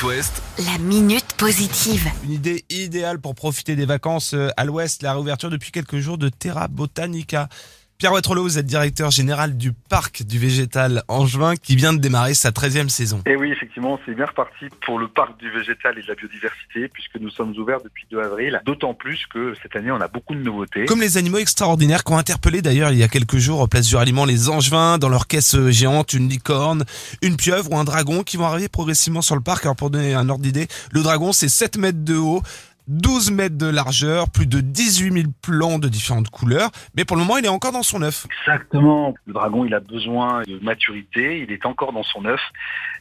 It West, La minute positive. Une idée idéale pour profiter des vacances euh, à l'ouest, la réouverture depuis quelques jours de Terra Botanica. Pierre Waterloo, vous êtes directeur général du parc du végétal Angevin qui vient de démarrer sa 13e saison. Et oui, effectivement, c'est bien reparti pour le parc du végétal et de la biodiversité, puisque nous sommes ouverts depuis 2 avril. D'autant plus que cette année, on a beaucoup de nouveautés. Comme les animaux extraordinaires qu'ont interpellé d'ailleurs il y a quelques jours au Place du Ralliement les Angevins dans leur caisse géante, une licorne, une pieuvre ou un dragon qui vont arriver progressivement sur le parc. Alors pour donner un ordre d'idée, le dragon c'est 7 mètres de haut. 12 mètres de largeur, plus de 18 000 plants de différentes couleurs, mais pour le moment il est encore dans son œuf. Exactement. Le dragon, il a besoin de maturité. Il est encore dans son œuf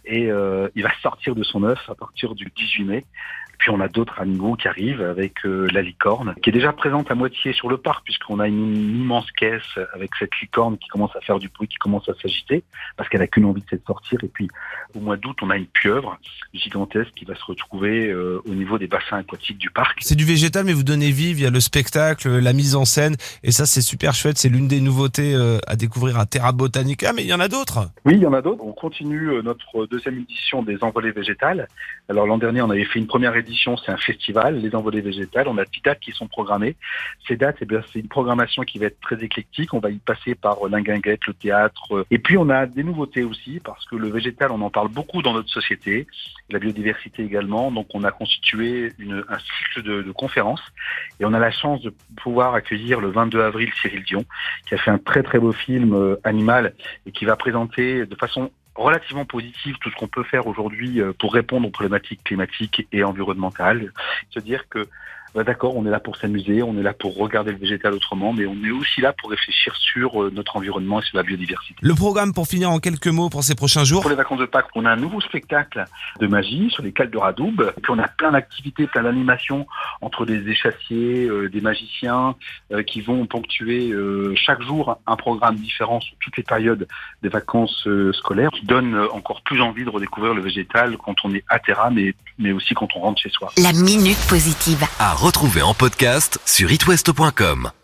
et euh, il va sortir de son œuf à partir du 18 mai. Puis on a d'autres animaux qui arrivent avec euh, la licorne, qui est déjà présente à moitié sur le parc, puisqu'on a une immense caisse avec cette licorne qui commence à faire du bruit, qui commence à s'agiter, parce qu'elle a qu'une envie de se sortir. Et puis au mois d'août, on a une pieuvre gigantesque qui va se retrouver euh, au niveau des bassins aquatiques du parc. C'est du végétal, mais vous donnez vie via le spectacle, la mise en scène, et ça c'est super chouette. C'est l'une des nouveautés euh, à découvrir à Terra Botanica, mais il y en a d'autres. Oui, il y en a d'autres. On continue notre deuxième édition des envolées végétales. Alors l'an dernier, on avait fait une première édition, c'est un festival, les envolées végétales. On a 10 dates qui sont programmées. Ces dates, eh bien, c'est une programmation qui va être très éclectique. On va y passer par euh, l'inguinguette, le théâtre. euh, Et puis on a des nouveautés aussi, parce que le végétal, on en parle beaucoup dans notre société, la biodiversité également. Donc on a constitué une, un cycle de, de conférences et on a la chance de pouvoir accueillir le 22 avril Cyril Dion, qui a fait un très très beau film euh, animal et qui va présenter de façon relativement positive tout ce qu'on peut faire aujourd'hui euh, pour répondre aux problématiques climatiques et environnementales. Se dire que bah, d'accord, on est là pour s'amuser, on est là pour regarder le végétal autrement, mais on est aussi là pour réfléchir sur euh, notre environnement et sur la biodiversité. Le programme pour finir en quelques mots pour ces prochains jours. Pour les vacances de Pâques, on a un nouveau spectacle de magie sur les cales de Radoub. Et puis on a plein d'activités, plein d'animations entre des échassiers, euh, des magiciens euh, qui vont ponctuer euh, chaque jour un programme différent sur toutes les périodes des vacances euh, scolaires, qui donne euh, encore plus envie de redécouvrir le végétal quand on est à terra, mais, mais aussi quand on rentre chez soi. La minute positive. à retrouver en podcast sur itwest.com.